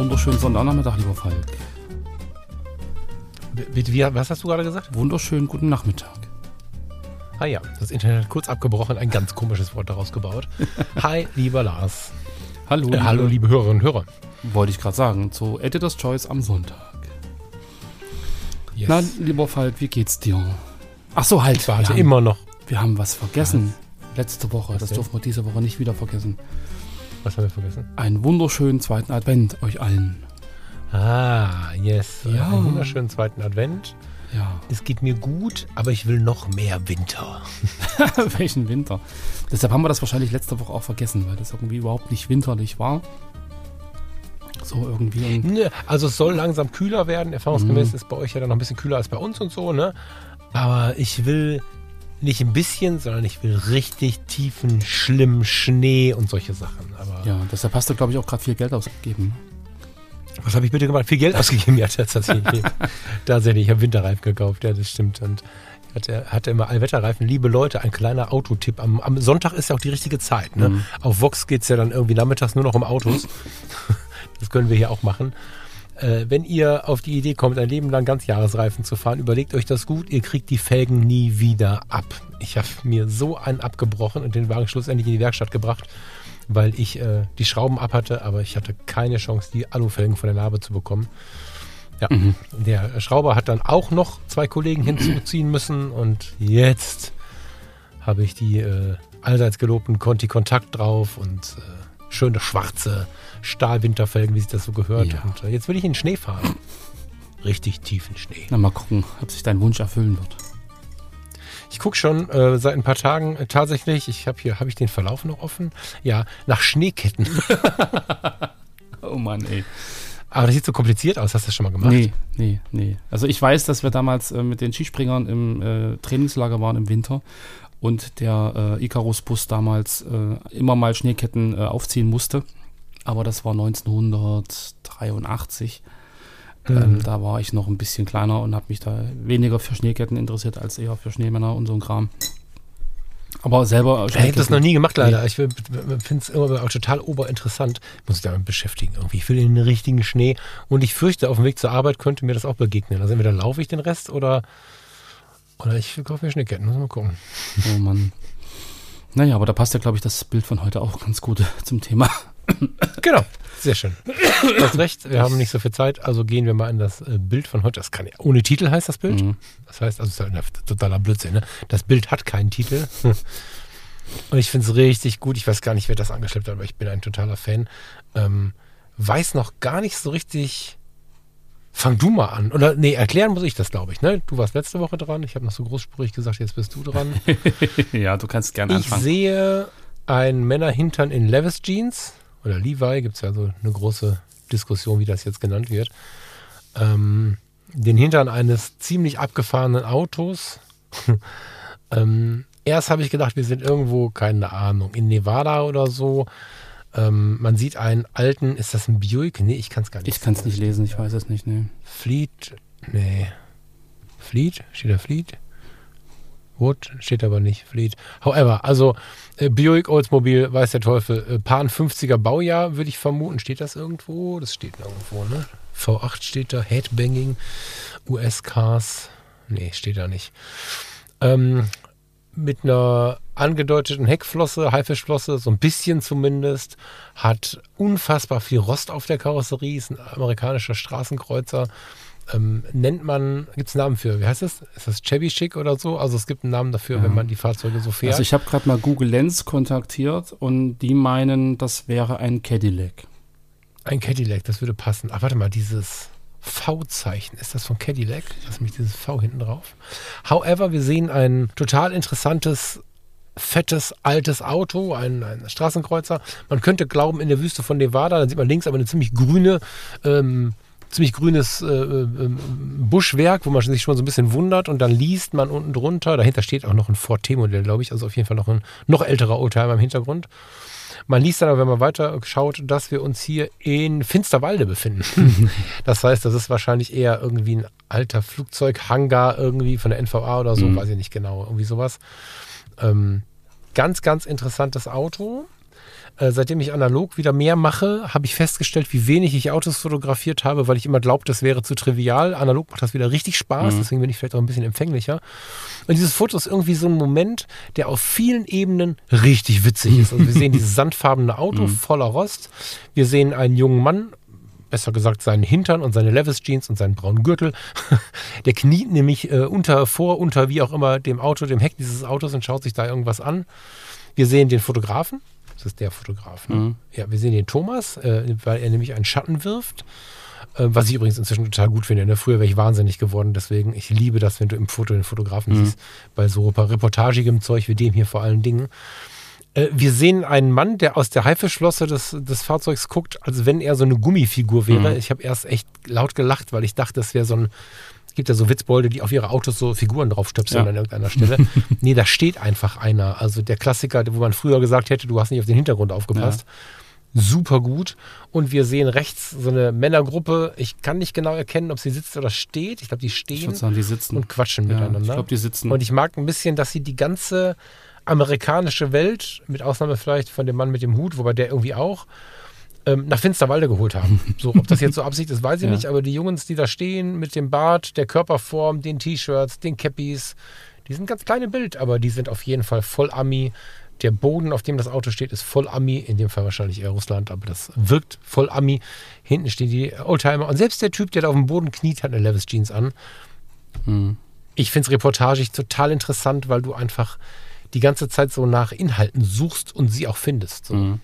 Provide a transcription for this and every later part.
Wunderschönen Sonntagnachmittag, lieber Falk. Wie, wie, was hast du gerade gesagt? Wunderschönen guten Nachmittag. Ah ja, das Internet hat kurz abgebrochen, ein ganz komisches Wort daraus gebaut. Hi, lieber Lars. Hallo, Äh, hallo, liebe Hörerinnen und Hörer. Wollte ich gerade sagen, zu Editor's Choice am Sonntag. Yes. Na, lieber Falk, wie geht's dir? Ach so, halt. ich warte haben, immer noch. wir haben was vergessen. Letzte Woche. Das denn? dürfen wir diese Woche nicht wieder vergessen. Was haben wir vergessen? Einen wunderschönen zweiten Advent euch allen. Ah, yes. Ja. Einen wunderschönen zweiten Advent. Ja, Es geht mir gut, aber ich will noch mehr Winter. welchen Winter. Deshalb haben wir das wahrscheinlich letzte Woche auch vergessen, weil das irgendwie überhaupt nicht winterlich war. So irgendwie. Ne, Also es soll langsam kühler werden. Erfahrungsgemäß ist bei euch ja dann noch ein bisschen kühler als bei uns und so, ne? Aber ich will nicht ein bisschen, sondern ich will richtig tiefen, schlimmen Schnee und solche Sachen. Aber ja, deshalb hast du, glaube ich, auch gerade viel Geld ausgegeben. was habe ich bitte gemacht? Viel Geld ausgegeben? Ja, tatsächlich. tatsächlich, ich habe Winterreifen gekauft, ja, das stimmt. Und hatte, hatte immer Allwetterreifen. Liebe Leute, ein kleiner Autotipp. Am, am Sonntag ist ja auch die richtige Zeit. Ne? Mhm. Auf Vox geht es ja dann irgendwie nachmittags nur noch um Autos. das können wir hier auch machen. Äh, wenn ihr auf die Idee kommt, ein Leben lang Ganzjahresreifen zu fahren, überlegt euch das gut. Ihr kriegt die Felgen nie wieder ab. Ich habe mir so einen abgebrochen und den Wagen schlussendlich in die Werkstatt gebracht, weil ich äh, die Schrauben ab hatte, aber ich hatte keine Chance, die Alufelgen von der Narbe zu bekommen. Ja, der Schrauber hat dann auch noch zwei Kollegen hinzuziehen müssen und jetzt habe ich die äh, allseits gelobten Conti Kontakt drauf und äh, schöne schwarze Stahlwinterfelgen, wie sich das so gehört. Ja. Und äh, jetzt will ich in den Schnee fahren. Richtig tiefen Schnee. Na, mal gucken, ob sich dein Wunsch erfüllen wird. Ich gucke schon äh, seit ein paar Tagen äh, tatsächlich, ich habe hier, habe ich den Verlauf noch offen? Ja, nach Schneeketten. Oh Mann, ey. Aber das sieht so kompliziert aus. Hast du das schon mal gemacht? Nee, nee, nee. Also ich weiß, dass wir damals äh, mit den Skispringern im äh, Trainingslager waren im Winter und der äh, Icarus-Bus damals äh, immer mal Schneeketten äh, aufziehen musste. Aber das war 1983. Ähm, da war ich noch ein bisschen kleiner und habe mich da weniger für Schneeketten interessiert als eher für Schneemänner und so ein Kram. Aber selber Ich habe das noch nie gemacht, leider. Nee. Ich finde es immer auch total oberinteressant. Muss ich damit beschäftigen irgendwie. Ich will den richtigen Schnee. Und ich fürchte, auf dem Weg zur Arbeit könnte mir das auch begegnen. Also entweder laufe ich den Rest oder, oder ich kaufe mir Schneeketten. Muss mal gucken. Oh Mann. Naja, aber da passt ja, glaube ich, das Bild von heute auch ganz gut zum Thema. Genau, sehr schön. Du hast recht, wir haben nicht so viel Zeit, also gehen wir mal in das äh, Bild von heute. Das kann ja, ohne Titel heißt das Bild. Mhm. Das heißt, also es ist ja ein totaler Blödsinn. Ne? Das Bild hat keinen Titel. Und ich finde es richtig gut. Ich weiß gar nicht, wer das angeschleppt hat, aber ich bin ein totaler Fan. Ähm, weiß noch gar nicht so richtig. Fang du mal an. Oder nee, erklären muss ich das, glaube ich. Ne? Du warst letzte Woche dran. Ich habe noch so großspurig gesagt, jetzt bist du dran. ja, du kannst gerne Ich anfangen. sehe einen Männerhintern in Levis Jeans oder Levi, gibt es ja so eine große Diskussion, wie das jetzt genannt wird. Ähm, den Hintern eines ziemlich abgefahrenen Autos. ähm, erst habe ich gedacht, wir sind irgendwo, keine Ahnung, in Nevada oder so. Ähm, man sieht einen alten, ist das ein Buick? Nee, ich kann es gar nicht. Ich kann es nicht lesen, ich weiß es nicht. Nee. Fleet, nee. Fleet? Steht da Fleet? Wood steht aber nicht. Fleet. However, also äh, Buick Oldsmobile, weiß der Teufel, äh, Paar 50er Baujahr, würde ich vermuten. Steht das irgendwo? Das steht irgendwo, ne? V8 steht da, Headbanging, US-Cars. Nee, steht da nicht. Ähm, mit einer angedeuteten Heckflosse, Haifischflosse, so ein bisschen zumindest, hat unfassbar viel Rost auf der Karosserie, ist ein amerikanischer Straßenkreuzer. Ähm, nennt man, gibt es einen Namen für, wie heißt das? Ist das Chevy Chic oder so? Also es gibt einen Namen dafür, Ja. wenn man die Fahrzeuge so fährt. Also ich habe gerade mal Google Lens kontaktiert und die meinen, das wäre ein Cadillac. ein Cadillac, das würde passen. Ach, warte mal, dieses V-Zeichen, ist das von Cadillac? Lass mich dieses V hinten drauf. However, wir sehen ein total interessantes fettes, altes Auto, ein, ein Straßenkreuzer. Man könnte glauben, in der Wüste von Nevada, dann sieht man links aber eine ziemlich grüne, ähm, ziemlich grünes äh, äh, Buschwerk, wo man sich schon so ein bisschen wundert und dann liest man unten drunter, dahinter steht auch noch ein Ford T-Modell, glaube ich, also auf jeden Fall noch ein noch älterer Oldtimer im Hintergrund. Man liest dann aber, wenn man weiter schaut, dass wir uns hier in Finsterwalde befinden. das heißt, das ist wahrscheinlich eher irgendwie ein alter Flugzeughangar irgendwie von der NVA oder so, Mhm. weiß ich nicht genau, irgendwie sowas. Ähm, ganz, ganz interessantes Auto. Äh, seitdem ich analog wieder mehr mache, habe ich festgestellt, wie wenig ich Autos fotografiert habe, weil ich immer glaube, das wäre zu trivial. Analog macht das wieder richtig Spaß, Mhm. deswegen bin ich vielleicht auch ein bisschen empfänglicher. Und dieses Foto ist irgendwie so ein Moment, der auf vielen Ebenen richtig witzig ist. Also wir sehen dieses sandfarbene Auto voller Rost. Wir sehen einen jungen Mann, besser gesagt seinen Hintern und seine Levis Jeans und seinen braunen Gürtel. Der kniet nämlich äh, unter, vor, unter, wie auch immer, dem Auto, dem Heck dieses Autos und schaut sich da irgendwas an. Wir sehen den Fotografen. Das ist der Fotograf. Ne? Mhm. Ja, wir sehen den Thomas, äh, weil er nämlich einen Schatten wirft. Äh, was ich übrigens inzwischen total gut finde. Ne? Früher wäre ich wahnsinnig geworden. Deswegen, ich liebe das, wenn du im Foto den Fotografen Mhm. siehst. Bei so reportagigem Zeug wie dem hier vor allen Dingen. Äh, Wir sehen einen Mann, der aus der Haifischflosse des, des Fahrzeugs guckt, als wenn er so eine Gummifigur wäre. Mhm. Ich habe erst echt laut gelacht, weil ich dachte, das wäre so ein. Gibt ja so Witzbolde, die auf ihre Autos so Figuren draufstöpseln Ja. an irgendeiner Stelle. nee, da steht einfach einer. Also der Klassiker, wo man früher gesagt hätte, du hast nicht auf den Hintergrund aufgepasst. Super gut. Und wir sehen rechts so eine Männergruppe. Ich kann nicht genau erkennen, ob sie sitzt oder steht. Ich glaube, die Ich stehen würde sagen, die sitzen. und quatschen ja, miteinander. ich glaube, die sitzen. Und ich mag ein bisschen, dass sie die ganze amerikanische Welt, mit Ausnahme vielleicht von dem Mann mit dem Hut, wobei der irgendwie auch, ähm, nach Finsterwalde geholt haben. So, ob das jetzt so Absicht ist, weiß ich Ja. nicht, aber die Jungs, die da stehen, mit dem Bart, der Körperform, den T-Shirts, den Cappies, die sind ganz kleine Bild, aber die sind auf jeden Fall voll Ami. Der Boden, auf dem das Auto steht, ist voll Ami, in dem Fall wahrscheinlich eher Russland, aber das wirkt voll Ami. Hinten stehen die Oldtimer und selbst der Typ, der da auf dem Boden kniet, hat eine Levis Jeans an Mhm. ich finde es reportagig total interessant, weil du einfach die ganze Zeit so nach Inhalten suchst und sie auch findest. So. Mhm.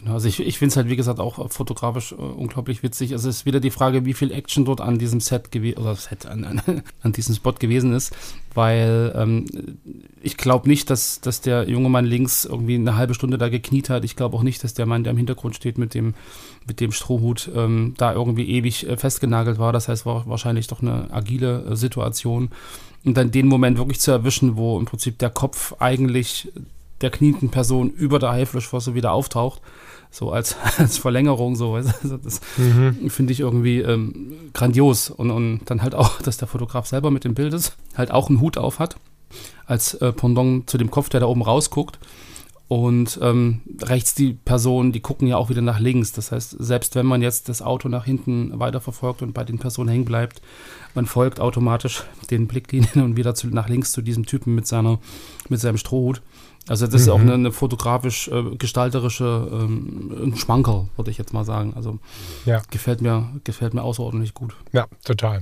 Genau, also ich, ich finde es halt, wie gesagt, auch fotografisch äh, unglaublich witzig. Also es ist wieder die Frage, wie viel Action dort an diesem Set gewesen, oder Set, an, an, an diesem Spot gewesen ist, weil ähm, ich glaube nicht, dass, dass der junge Mann links irgendwie eine halbe Stunde da gekniet hat. Ich glaube auch nicht, dass der Mann, der im Hintergrund steht mit dem, mit dem Strohhut, ähm, da irgendwie ewig äh, festgenagelt war. Das heißt, war wahrscheinlich doch eine agile äh, Situation. Und dann den Moment wirklich zu erwischen, wo im Prinzip der Kopf eigentlich der knienden Person über der Haiflischfosse wieder auftaucht, so als, als Verlängerung, so. Also das Mhm. finde ich irgendwie ähm, grandios. Und, und dann halt auch, dass der Fotograf selber mit dem Bild ist, halt auch einen Hut auf hat, als äh, Pendant zu dem Kopf, der da oben rausguckt. Und ähm, rechts die Personen, die gucken ja auch wieder nach links. Das heißt, selbst wenn man jetzt das Auto nach hinten weiterverfolgt und bei den Personen hängen bleibt, man folgt automatisch den Blicklinien und wieder zu, nach links zu diesem Typen mit, seiner, mit seinem Strohhut. Also das ist auch eine, eine fotografisch äh, gestalterische ähm, ein Schmankerl, würde ich jetzt mal sagen. Also Ja. gefällt mir, gefällt mir außerordentlich gut. Ja, total.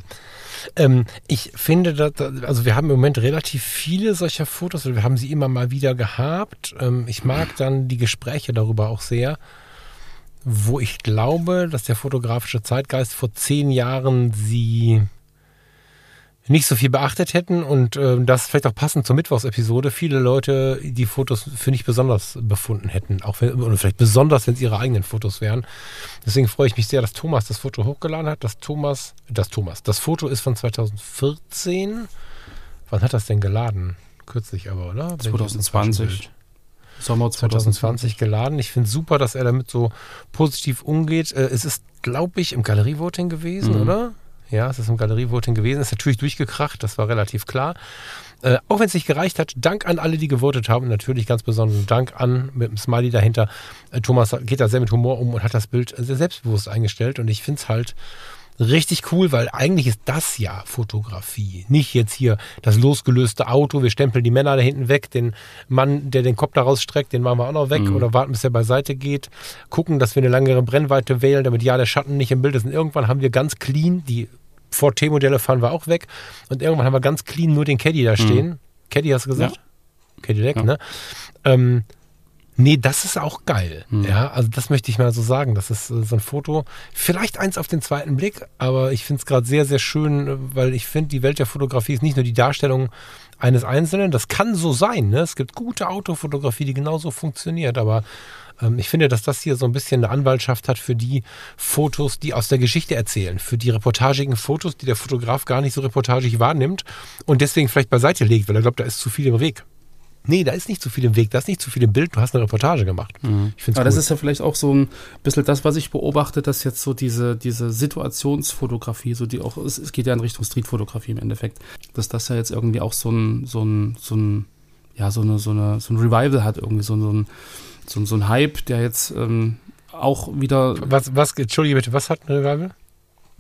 Ähm, ich finde, dass, also wir haben im Moment relativ viele solcher Fotos, wir haben sie immer mal wieder gehabt. Ähm, ich mag dann die Gespräche darüber auch sehr, wo ich glaube, dass der fotografische Zeitgeist vor zehn Jahren sie nicht so viel beachtet hätten und ähm, das vielleicht auch passend zur Mittwochsepisode viele Leute die Fotos für nicht besonders befunden hätten, auch wenn, oder vielleicht besonders, wenn es ihre eigenen Fotos wären. Deswegen freue ich mich sehr, dass Thomas das Foto hochgeladen hat. Das Thomas, das Thomas, das Foto ist von 2014. Wann hat das denn geladen? Kürzlich aber, oder? Bin ich auf dem falschen 2020. Bild? Sommer 2020. 2020 geladen. Ich finde super, dass er damit so positiv umgeht. Äh, Es ist, glaube ich, im Galerievoting gewesen, Mhm. oder? Ja, es ist im Galerievoting gewesen. Ist natürlich durchgekracht, das war relativ klar. Äh, auch wenn es nicht gereicht hat, Dank an alle, die gewotet haben. Natürlich ganz besonderen Dank an, mit dem Smiley dahinter. Äh, Thomas geht da sehr mit Humor um und hat das Bild sehr selbstbewusst eingestellt. Und ich finde es halt richtig cool, weil eigentlich ist das ja Fotografie. Nicht jetzt hier das losgelöste Auto, wir stempeln die Männer da hinten weg, den Mann, der den Kopf da rausstreckt, den machen wir auch noch weg Mhm. oder warten, bis er beiseite geht. Gucken, dass wir eine langere Brennweite wählen, damit ja der Schatten nicht im Bild ist. Und irgendwann haben wir ganz clean, die Ford T-Modelle fahren wir auch weg. Und irgendwann haben wir ganz clean nur den Caddy da stehen. Caddy hast du gesagt? Cadillac, Ja. ne? Ähm, Nee, das ist auch geil. Hm. Ja, also das möchte ich mal so sagen. Das ist äh, so ein Foto, vielleicht eins auf den zweiten Blick, aber ich finde es gerade sehr, sehr schön, weil ich finde, die Welt der Fotografie ist nicht nur die Darstellung eines Einzelnen. Das kann so sein. Ne? Es gibt gute Autofotografie, die genauso funktioniert, aber ähm, ich finde, dass das hier so ein bisschen eine Anwaltschaft hat für die Fotos, die aus der Geschichte erzählen, für die reportagigen Fotos, die der Fotograf gar nicht so reportagig wahrnimmt und deswegen vielleicht beiseite legt, weil er glaubt, da ist zu viel im Weg. Nee, da ist nicht zu viel im Weg, da ist nicht zu viel im Bild, du hast eine Reportage gemacht. Ich finde Aber es das cool. ist ja vielleicht auch so ein bisschen das, was ich beobachte, dass jetzt so diese, diese Situationsfotografie, so die auch, es, es geht ja in Richtung Streetfotografie im Endeffekt, dass das ja jetzt irgendwie auch so ein, so ein, so ein, ja, so eine, so eine, so ein Revival hat, irgendwie so, so ein, so ein, so ein Hype, der jetzt ähm, auch wieder was, was, Entschuldige bitte, was hat ein Revival?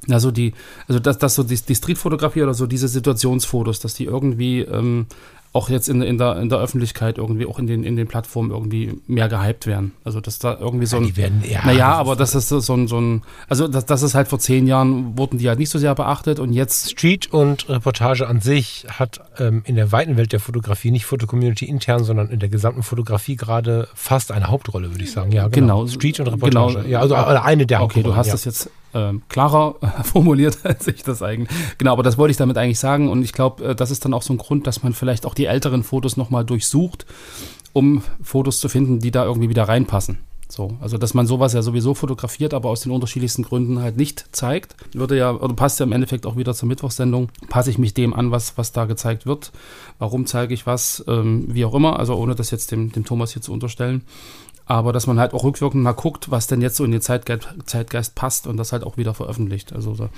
Also die, also dass das so die, die Streetfotografie oder so diese Situationsfotos, dass die irgendwie ähm, auch jetzt in, in, der, in der Öffentlichkeit irgendwie auch in den, in den Plattformen irgendwie mehr gehypt werden. Also dass da irgendwie so ein. die werden, ja, naja, das aber das ist so ein, so ein also das, das ist halt vor zehn Jahren wurden die halt nicht so sehr beachtet und jetzt Street und Reportage an sich hat ähm, in der weiten Welt der Fotografie, nicht Fotocommunity intern, sondern in der gesamten Fotografie gerade fast eine Hauptrolle, würde ich sagen. Ja, genau. Genau. Street und Reportage. Genau. Ja, also eine der Okay, du Hauptrollen, hast ja. das jetzt ähm, klarer formuliert als ich das eigentlich. Genau, aber das wollte ich damit eigentlich sagen. Und ich glaube, äh, das ist dann auch so ein Grund, dass man vielleicht auch die älteren Fotos nochmal durchsucht, um Fotos zu finden, die da irgendwie wieder reinpassen. So, also dass man sowas ja sowieso fotografiert, aber aus den unterschiedlichsten Gründen halt nicht zeigt, würde ja, oder passt ja im Endeffekt auch wieder zur Mittwochssendung. Passe ich mich dem an, was, was da gezeigt wird? Warum zeige ich was? Ähm, wie auch immer, also ohne das jetzt dem, dem Thomas hier zu unterstellen. Aber dass man halt auch rückwirkend mal guckt, was denn jetzt so in den Zeitgeist, Zeitgeist passt und das halt auch wieder veröffentlicht. Also da,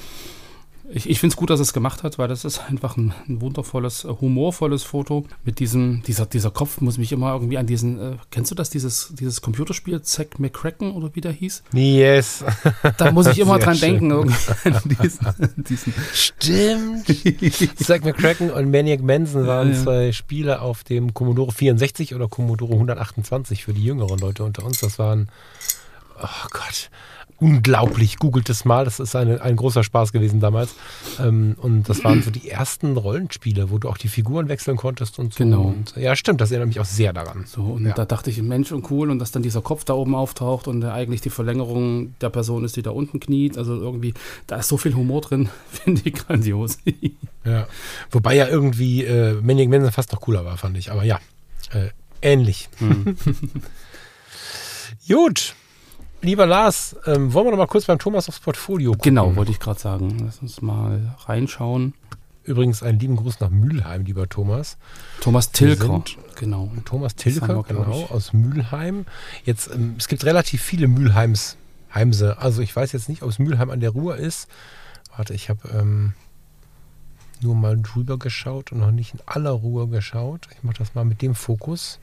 ich, ich finde es gut, dass es gemacht hat, weil das ist einfach ein, ein wundervolles, äh, humorvolles Foto. Mit diesem, dieser, dieser Kopf muss mich immer irgendwie an diesen, äh, kennst du das, dieses, dieses Computerspiel Zack McCracken oder wie der hieß? Yes. Da muss ich immer dran schön. denken, irgendwie an diesen, diesen Stimmt. Zack McCracken und Maniac Manson waren ja. zwei Spiele auf dem Commodore 64 oder Commodore 128 für die jüngeren Leute unter uns. Das waren, oh Gott, unglaublich. Googelt es mal. Das ist eine, ein großer Spaß gewesen damals. Ähm, und das waren so die ersten Rollenspiele, wo du auch die Figuren wechseln konntest und so. Genau. Und, ja, stimmt. Das erinnert mich auch sehr daran. So, und Ja. da dachte ich, Mensch und cool, und dass dann dieser Kopf da oben auftaucht und der eigentlich die Verlängerung der Person ist, die da unten kniet. Also irgendwie, da ist so viel Humor drin, finde ich grandios. Ja. Wobei ja irgendwie äh, Maniac Manson fast noch cooler war, fand ich. Aber ja, äh, ähnlich. Hm. Gut. Lieber Lars, ähm, wollen wir noch mal kurz beim Thomas aufs Portfolio gucken? genau, wollte ich gerade sagen. Lass uns mal reinschauen. Übrigens einen lieben Gruß nach Mülheim, lieber Thomas. Thomas Tilker, genau. Thomas Tilker, genau, aus Mülheim. Jetzt, ähm, es gibt relativ viele Mülheims, Heimse. Also ich weiß jetzt nicht, ob es Mülheim an der Ruhr ist. Warte, ich habe ähm, nur mal drüber geschaut und noch nicht in aller Ruhe geschaut. Ich mache das mal mit dem Fokus.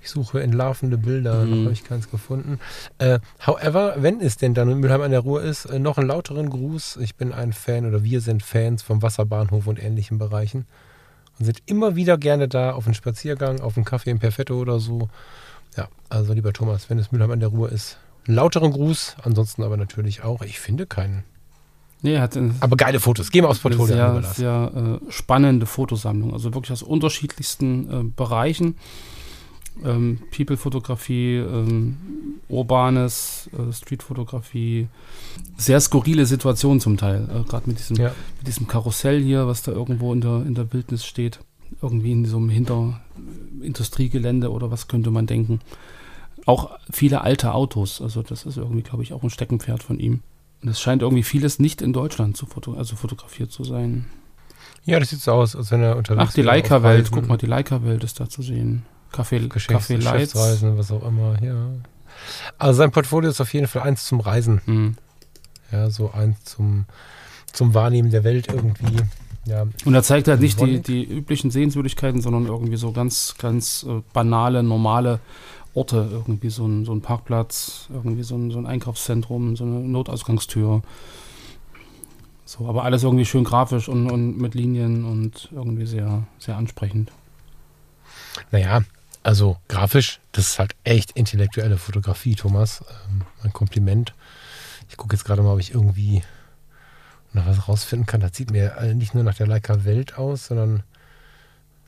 Ich suche entlarvende Bilder, Mhm. noch habe ich keins gefunden. Äh, however, wenn es denn dann in Mülheim an der Ruhr ist, äh, noch einen lauteren Gruß. Ich bin ein Fan oder wir sind Fans vom Wasserbahnhof und ähnlichen Bereichen und sind immer wieder gerne da auf einen Spaziergang, auf einen Kaffee im Perfetto oder so. Ja, also lieber Thomas, wenn es Mülheim an der Ruhr ist, einen lauteren Gruß, ansonsten aber natürlich auch. Ich finde keinen. Nee, er hat eine, Aber geile Fotos. Geh mal aufs Portfolio. sehr, sehr äh, spannende Fotosammlung. Also wirklich aus unterschiedlichsten äh, Bereichen. Ähm, People-Fotografie, ähm, urbanes, äh, Street-Fotografie, sehr skurrile Situationen zum Teil. Äh, Gerade mit diesem Ja. mit diesem Karussell hier, was da irgendwo in der, in der Wildnis steht. Irgendwie in so einem Hinter Industriegelände oder was könnte man denken. Auch viele alte Autos. Also das ist irgendwie, glaube ich, auch ein Steckenpferd von ihm. Und es scheint irgendwie vieles nicht in Deutschland zu foto also fotografiert zu sein. ja, das sieht so aus, als wenn er unterwegs Ach, die Leica-Welt. Guck mal, die Leica-Welt ist da zu sehen. Geschäfts Café Lights. Was auch immer. Ja. Also sein Portfolio ist auf jeden Fall eins zum Reisen. Hm. Ja, so eins zum, zum Wahrnehmen der Welt irgendwie. Ja, Und er zeigt halt nicht die, die üblichen Sehenswürdigkeiten, sondern irgendwie so ganz, ganz äh, banale, normale Orte. Irgendwie so ein, so ein Parkplatz, irgendwie so ein, so ein Einkaufszentrum, so eine Notausgangstür. So, aber alles irgendwie schön grafisch und, und mit Linien und irgendwie sehr, sehr ansprechend. Naja, also grafisch, das ist halt echt intellektuelle Fotografie, Thomas. Ähm, ein Kompliment. Ich gucke jetzt gerade mal, ob ich irgendwie noch was rausfinden kann. Das sieht mir äh, nicht nur nach der Leica Welt aus, sondern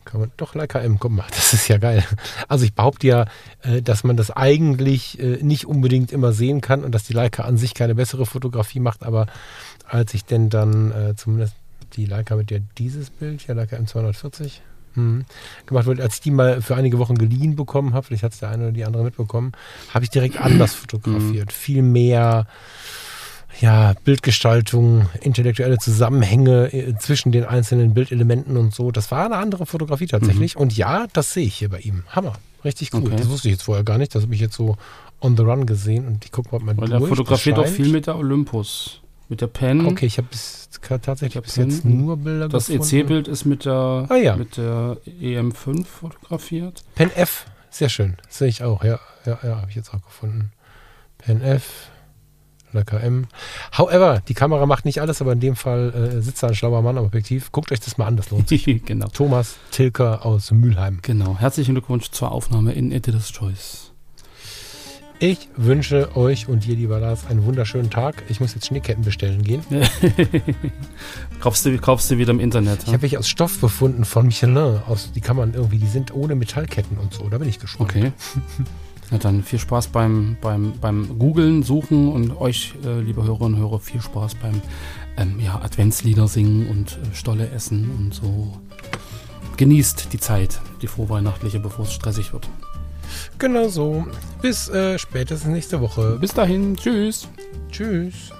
Kann man, doch, Leica M, guck mal, das ist ja geil. Also ich behaupte ja, äh, dass man das eigentlich äh, nicht unbedingt immer sehen kann und dass die Leica an sich keine bessere Fotografie macht, aber als ich denn dann zumindest die Leica mit der dieses Bild, ja Leica M240, mhm, gemacht wurde, als ich die mal für einige Wochen geliehen bekommen habe, vielleicht hat es der eine oder die andere mitbekommen, habe ich direkt anders fotografiert. Viel mehr ja, Bildgestaltung, intellektuelle Zusammenhänge äh, zwischen den einzelnen Bildelementen und so. Das war eine andere Fotografie tatsächlich. Und ja, das sehe ich hier bei ihm. Hammer. Richtig gut. Okay. Das wusste ich jetzt vorher gar nicht. Das habe ich jetzt so on the run gesehen und ich gucke mal Weil durch. der fotografiert auch viel mit der Olympus. Mit der Pen. Okay, ich habe tatsächlich Ich bis jetzt nur Bilder Das gefunden. EC-Bild ist mit der, Ah, ja. mit der EM5 fotografiert. Pen F, sehr schön. Das sehe ich auch. Ja, ja, ja, habe ich jetzt auch gefunden. Pen F, Leica M. However, die Kamera macht nicht alles, aber in dem Fall äh, sitzt da ein schlauer Mann am Objektiv. Guckt euch das mal an, das lohnt sich. genau. Thomas Tilker aus Mülheim. Genau. Herzlichen Glückwunsch zur Aufnahme in Editor's Choice. Ich wünsche euch und dir, lieber Lars, einen wunderschönen Tag. Ich muss jetzt Schneeketten bestellen gehen. kaufst, du, kaufst du wieder im Internet. Ich habe welche aus Stoff gefunden von Michelin. Aus, die kann man irgendwie, die sind ohne Metallketten und so. Da bin ich gespannt. Okay. Na dann viel Spaß beim, beim, beim Googlen, Suchen und euch, äh, liebe Hörerinnen und Hörer, viel Spaß beim ähm, ja, Adventslieder singen und äh, Stolle essen und so. Genießt die Zeit, die vorweihnachtliche, bevor es stressig wird. Genau so. Bis äh, spätestens nächste Woche. Bis dahin, tschüss. Tschüss.